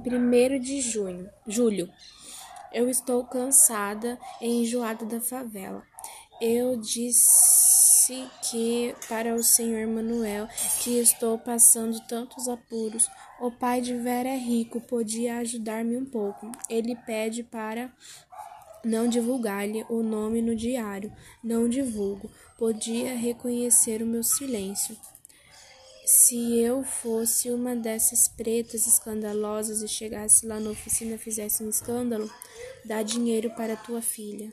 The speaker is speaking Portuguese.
1 de junho, julho. Eu estou cansada e enjoada da favela. Eu disse que para o senhor Manuel que estou passando tantos apuros. O pai de Vera é rico, podia ajudar-me um pouco. Ele pede para não divulgar-lhe o nome no diário. Não divulgo. Podia reconhecer o meu silêncio. Se eu fosse uma dessas pretas escandalosas e chegasse lá na oficina e fizesse um escândalo, dá dinheiro para tua filha.